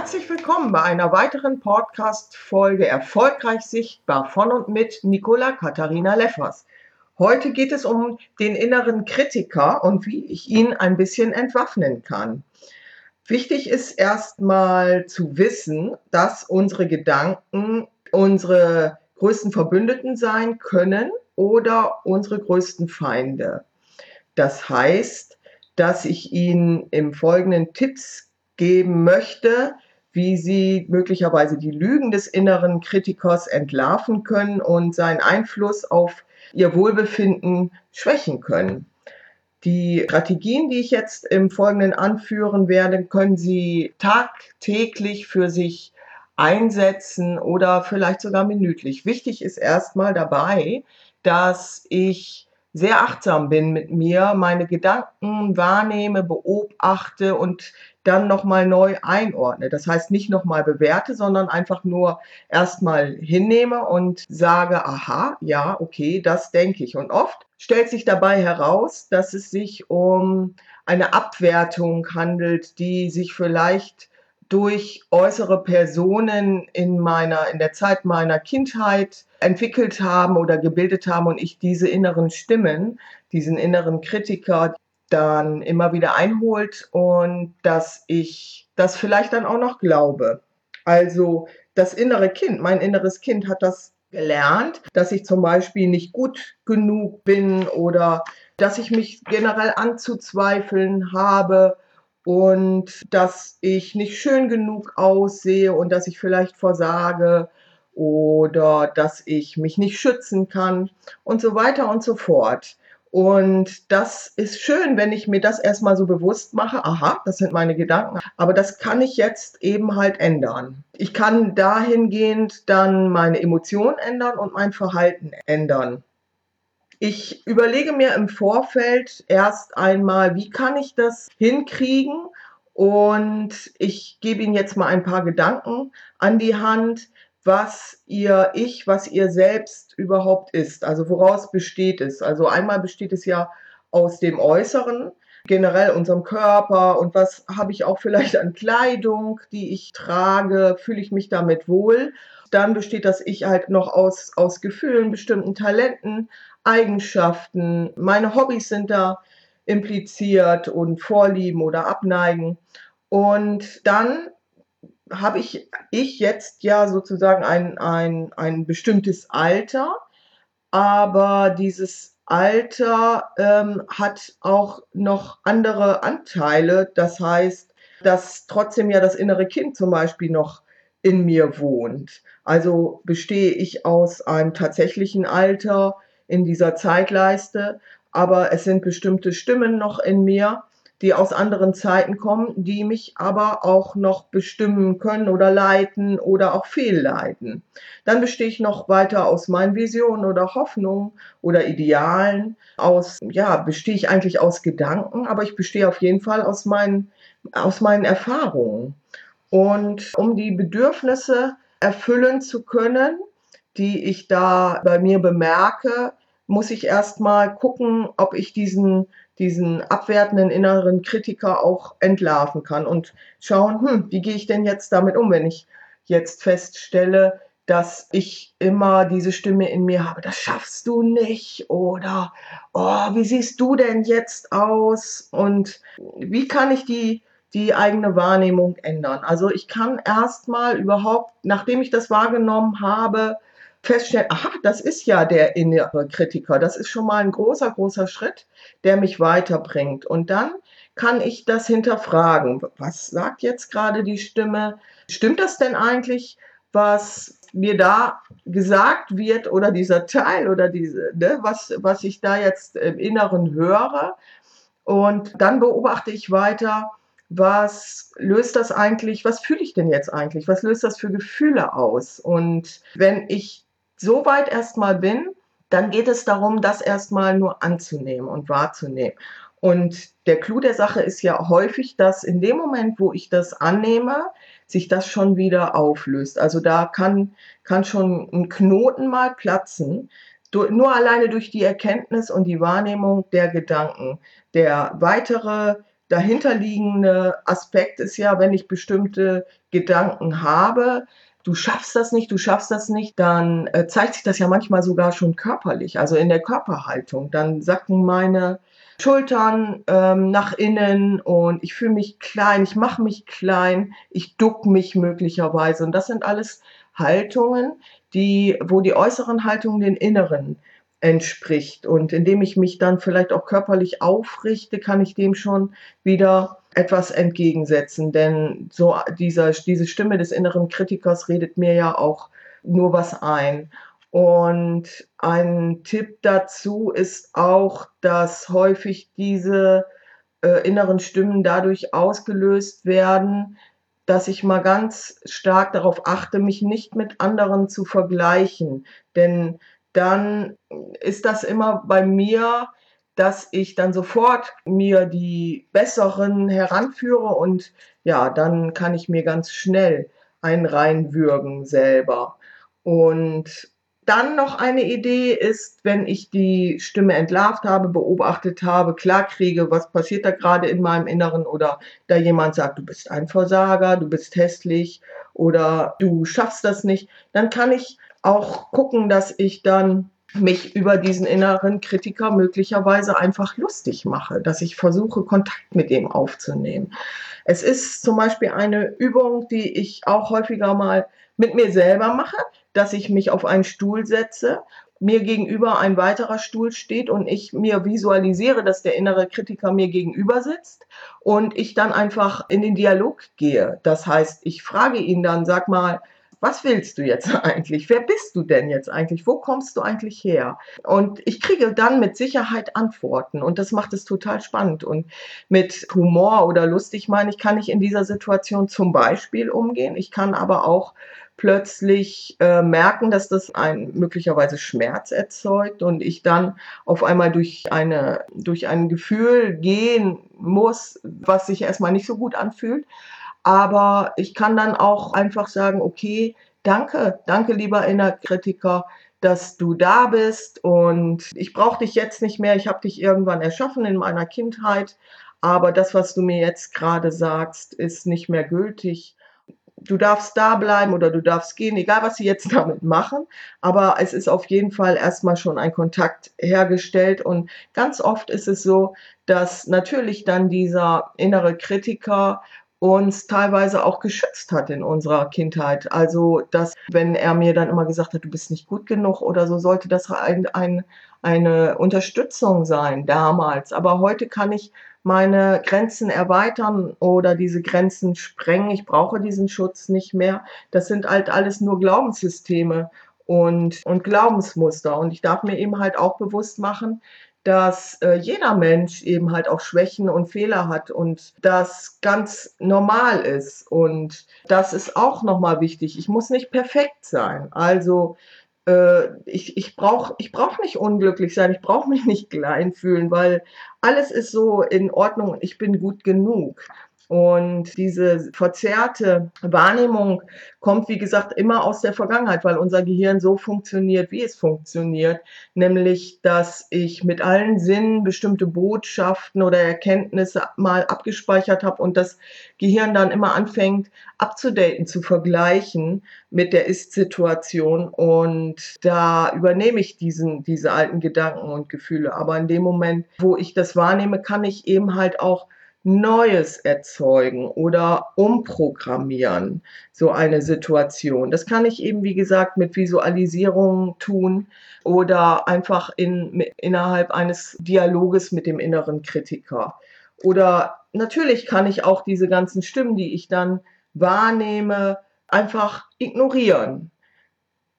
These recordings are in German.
Herzlich willkommen bei einer weiteren Podcast-Folge Erfolgreich sichtbar von und mit Nicola Katharina Leffers. Heute geht es um den inneren Kritiker und wie ich ihn ein bisschen entwaffnen kann. Wichtig ist erstmal zu wissen, dass unsere Gedanken unsere größten Verbündeten sein können oder unsere größten Feinde. Das heißt, dass ich Ihnen im Folgenden Tipps geben möchte, wie sie möglicherweise die Lügen des inneren Kritikers entlarven können und seinen Einfluss auf ihr Wohlbefinden schwächen können. Die Strategien, die ich jetzt im Folgenden anführen werde, können Sie tagtäglich für sich einsetzen oder vielleicht sogar minütlich. Wichtig ist erstmal dabei, dass ich sehr achtsam bin mit mir, meine Gedanken wahrnehme, beobachte und dann nochmal neu einordne. Das heißt nicht nochmal bewerte, sondern einfach nur erstmal hinnehme und sage, aha, ja, okay, das denke ich. Und oft stellt sich dabei heraus, dass es sich um eine Abwertung handelt, die sich vielleicht durch äußere Personen in meiner, in der Zeit meiner Kindheit entwickelt haben oder gebildet haben und ich diese inneren Stimmen, diesen inneren Kritiker dann immer wieder einholt und dass ich das vielleicht dann auch noch glaube. Also das innere Kind, mein inneres Kind hat das gelernt, dass ich zum Beispiel nicht gut genug bin oder dass ich mich generell anzuzweifeln habe und dass ich nicht schön genug aussehe und dass ich vielleicht versage oder dass ich mich nicht schützen kann und so weiter und so fort. Und das ist schön, wenn ich mir das erstmal so bewusst mache. Aha, das sind meine Gedanken. Aber das kann ich jetzt eben halt ändern. Ich kann dahingehend dann meine Emotionen ändern und mein Verhalten ändern. Ich überlege mir im Vorfeld erst einmal, wie kann ich das hinkriegen? Und ich gebe Ihnen jetzt mal ein paar Gedanken an die Hand, was Ihr Ich, was Ihr Selbst überhaupt ist. Also woraus besteht es? Also einmal besteht es ja aus dem Äußeren, generell unserem Körper und was habe ich auch vielleicht an Kleidung, die ich trage, fühle ich mich damit wohl. Dann besteht das Ich halt noch aus, aus Gefühlen, bestimmten Talenten, Eigenschaften, meine Hobbys sind da impliziert und Vorlieben oder Abneigen. Und dann habe ich, ich jetzt ja sozusagen ein, ein, ein bestimmtes Alter, aber dieses Alter ähm, hat auch noch andere Anteile. Das heißt, dass trotzdem ja das innere Kind zum Beispiel noch in mir wohnt. Also bestehe ich aus einem tatsächlichen Alter, in dieser Zeitleiste, aber es sind bestimmte Stimmen noch in mir, die aus anderen Zeiten kommen, die mich aber auch noch bestimmen können oder leiten oder auch fehlleiten. Dann bestehe ich noch weiter aus meinen Visionen oder Hoffnungen oder Idealen, aus, ja, bestehe ich eigentlich aus Gedanken, aber ich bestehe auf jeden Fall aus meinen, aus meinen Erfahrungen. Und um die Bedürfnisse erfüllen zu können, die ich da bei mir bemerke, muss ich erstmal gucken, ob ich diesen, diesen abwertenden inneren Kritiker auch entlarven kann und schauen, hm, wie gehe ich denn jetzt damit um, wenn ich jetzt feststelle, dass ich immer diese Stimme in mir habe, das schaffst du nicht oder oh, wie siehst du denn jetzt aus und wie kann ich die die eigene Wahrnehmung ändern. Also ich kann erstmal überhaupt, nachdem ich das wahrgenommen habe, feststellen, aha, das ist ja der innere Kritiker. Das ist schon mal ein großer, großer Schritt, der mich weiterbringt. Und dann kann ich das hinterfragen. Was sagt jetzt gerade die Stimme? Stimmt das denn eigentlich, was mir da gesagt wird oder dieser Teil oder diese, ne, was, was ich da jetzt im Inneren höre? Und dann beobachte ich weiter, was löst das eigentlich, was fühle ich denn jetzt eigentlich, was löst das für Gefühle aus? Und wenn ich so weit erstmal bin, dann geht es darum, das erstmal nur anzunehmen und wahrzunehmen. Und der Clou der Sache ist ja häufig, dass in dem Moment, wo ich das annehme, sich das schon wieder auflöst. Also da kann, kann schon ein Knoten mal platzen, nur alleine durch die Erkenntnis und die Wahrnehmung der Gedanken. Der weitere dahinterliegende Aspekt ist ja, wenn ich bestimmte Gedanken habe, du schaffst das nicht, du schaffst das nicht, dann äh, zeigt sich das ja manchmal sogar schon körperlich, also in der Körperhaltung. Dann sacken meine Schultern ähm, nach innen und ich fühle mich klein, ich mache mich klein, ich duck mich möglicherweise. Und das sind alles Haltungen, die, wo die äußeren Haltungen den inneren entspricht. Und indem ich mich dann vielleicht auch körperlich aufrichte, kann ich dem schon wieder etwas entgegensetzen. Denn so dieser, diese Stimme des inneren Kritikers redet mir ja auch nur was ein. Und ein Tipp dazu ist auch, dass häufig diese äh, inneren Stimmen dadurch ausgelöst werden, dass ich mal ganz stark darauf achte, mich nicht mit anderen zu vergleichen. Denn dann ist das immer bei mir, dass ich dann sofort mir die besseren heranführe und ja, dann kann ich mir ganz schnell einen reinwürgen selber. Und dann noch eine Idee ist, wenn ich die Stimme entlarvt habe, beobachtet habe, klar kriege, was passiert da gerade in meinem Inneren oder da jemand sagt, du bist ein Versager, du bist hässlich oder du schaffst das nicht, dann kann ich auch gucken, dass ich dann mich über diesen inneren Kritiker möglicherweise einfach lustig mache, dass ich versuche, Kontakt mit dem aufzunehmen. Es ist zum Beispiel eine Übung, die ich auch häufiger mal mit mir selber mache, dass ich mich auf einen Stuhl setze, mir gegenüber ein weiterer Stuhl steht und ich mir visualisiere, dass der innere Kritiker mir gegenüber sitzt und ich dann einfach in den Dialog gehe. Das heißt, ich frage ihn dann, sag mal, was willst du jetzt eigentlich? Wer bist du denn jetzt eigentlich? Wo kommst du eigentlich her? Und ich kriege dann mit Sicherheit Antworten und das macht es total spannend. Und mit Humor oder lustig meine ich, kann ich in dieser Situation zum Beispiel umgehen. Ich kann aber auch plötzlich äh, merken, dass das ein möglicherweise Schmerz erzeugt und ich dann auf einmal durch eine durch ein Gefühl gehen muss, was sich erstmal nicht so gut anfühlt. Aber ich kann dann auch einfach sagen, okay, danke, danke lieber Innerkritiker, dass du da bist und ich brauche dich jetzt nicht mehr. Ich habe dich irgendwann erschaffen in meiner Kindheit, aber das, was du mir jetzt gerade sagst, ist nicht mehr gültig. Du darfst da bleiben oder du darfst gehen, egal was sie jetzt damit machen. Aber es ist auf jeden Fall erstmal schon ein Kontakt hergestellt. Und ganz oft ist es so, dass natürlich dann dieser innere Kritiker uns teilweise auch geschützt hat in unserer Kindheit. Also, dass, wenn er mir dann immer gesagt hat, du bist nicht gut genug oder so, sollte das ein, ein, eine Unterstützung sein damals. Aber heute kann ich meine Grenzen erweitern oder diese Grenzen sprengen. Ich brauche diesen Schutz nicht mehr. Das sind halt alles nur Glaubenssysteme und, und Glaubensmuster. Und ich darf mir eben halt auch bewusst machen, dass äh, jeder Mensch eben halt auch Schwächen und Fehler hat und das ganz normal ist. Und das ist auch nochmal wichtig. Ich muss nicht perfekt sein. Also äh, ich, ich brauche ich brauch nicht unglücklich sein, ich brauche mich nicht klein fühlen, weil alles ist so in Ordnung und ich bin gut genug. Und diese verzerrte Wahrnehmung kommt, wie gesagt, immer aus der Vergangenheit, weil unser Gehirn so funktioniert, wie es funktioniert. Nämlich, dass ich mit allen Sinnen bestimmte Botschaften oder Erkenntnisse mal abgespeichert habe und das Gehirn dann immer anfängt abzudaten, zu vergleichen mit der Ist-Situation. Und da übernehme ich diesen, diese alten Gedanken und Gefühle. Aber in dem Moment, wo ich das wahrnehme, kann ich eben halt auch Neues erzeugen oder umprogrammieren, so eine Situation. Das kann ich eben, wie gesagt, mit Visualisierungen tun oder einfach in, innerhalb eines Dialoges mit dem inneren Kritiker. Oder natürlich kann ich auch diese ganzen Stimmen, die ich dann wahrnehme, einfach ignorieren.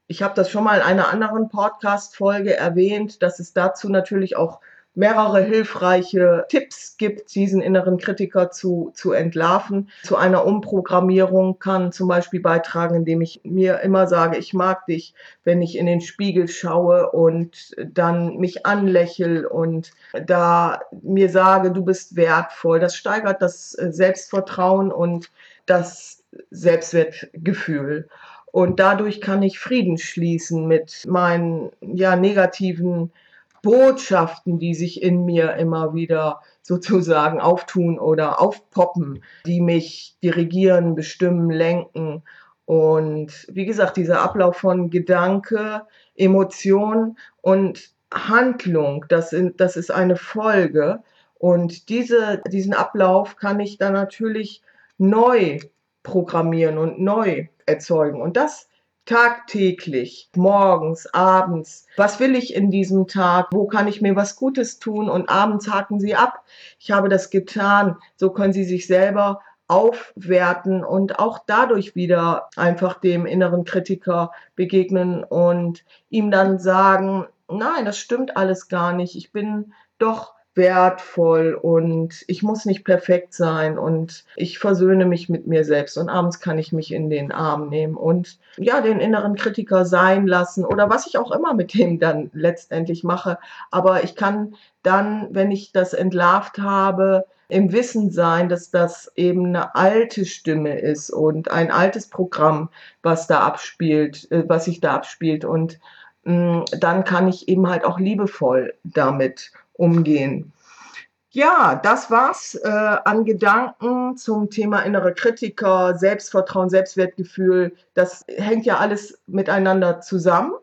Ich habe das schon mal in einer anderen Podcast-Folge erwähnt, dass es dazu natürlich auch mehrere hilfreiche Tipps gibt, diesen inneren Kritiker zu, zu entlarven. Zu einer Umprogrammierung kann zum Beispiel beitragen, indem ich mir immer sage, ich mag dich, wenn ich in den Spiegel schaue und dann mich anlächel und da mir sage, du bist wertvoll. Das steigert das Selbstvertrauen und das Selbstwertgefühl. Und dadurch kann ich Frieden schließen mit meinen ja, negativen Botschaften, die sich in mir immer wieder sozusagen auftun oder aufpoppen, die mich dirigieren, bestimmen, lenken. Und wie gesagt, dieser Ablauf von Gedanke, Emotion und Handlung, das, sind, das ist eine Folge. Und diese, diesen Ablauf kann ich dann natürlich neu programmieren und neu erzeugen. Und das tagtäglich, morgens, abends. Was will ich in diesem Tag? Wo kann ich mir was Gutes tun? Und abends haken Sie ab. Ich habe das getan. So können Sie sich selber aufwerten und auch dadurch wieder einfach dem inneren Kritiker begegnen und ihm dann sagen, nein, das stimmt alles gar nicht. Ich bin doch wertvoll und ich muss nicht perfekt sein und ich versöhne mich mit mir selbst und abends kann ich mich in den Arm nehmen und ja, den inneren Kritiker sein lassen oder was ich auch immer mit dem dann letztendlich mache. Aber ich kann dann, wenn ich das entlarvt habe, im Wissen sein, dass das eben eine alte Stimme ist und ein altes Programm, was da abspielt, äh, was sich da abspielt und mm, dann kann ich eben halt auch liebevoll damit umgehen. Ja, das war's äh, an Gedanken zum Thema innere Kritiker, Selbstvertrauen, Selbstwertgefühl. Das hängt ja alles miteinander zusammen.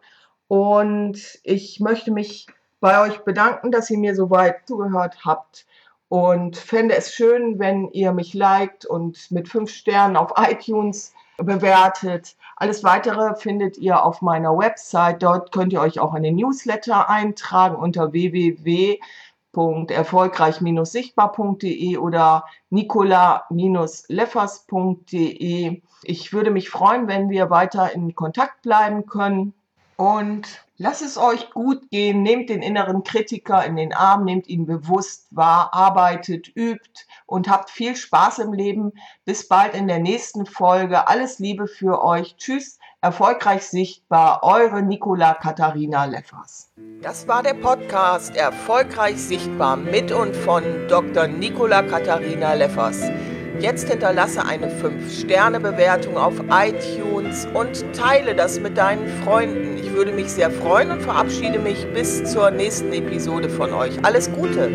Und ich möchte mich bei euch bedanken, dass ihr mir so weit zugehört habt. Und fände es schön, wenn ihr mich liked und mit fünf Sternen auf iTunes bewertet. Alles weitere findet ihr auf meiner Website. Dort könnt ihr euch auch in den Newsletter eintragen unter www.erfolgreich-sichtbar.de oder nicola-leffers.de. Ich würde mich freuen, wenn wir weiter in Kontakt bleiben können. Und lasst es euch gut gehen, nehmt den inneren Kritiker in den Arm, nehmt ihn bewusst wahr, arbeitet, übt und habt viel Spaß im Leben. Bis bald in der nächsten Folge. Alles Liebe für euch. Tschüss, erfolgreich sichtbar, eure Nicola Katharina Leffers. Das war der Podcast Erfolgreich sichtbar mit und von Dr. Nicola Katharina Leffers. Jetzt hinterlasse eine 5-Sterne-Bewertung auf iTunes und teile das mit deinen Freunden. Ich würde mich sehr freuen und verabschiede mich bis zur nächsten Episode von euch. Alles Gute!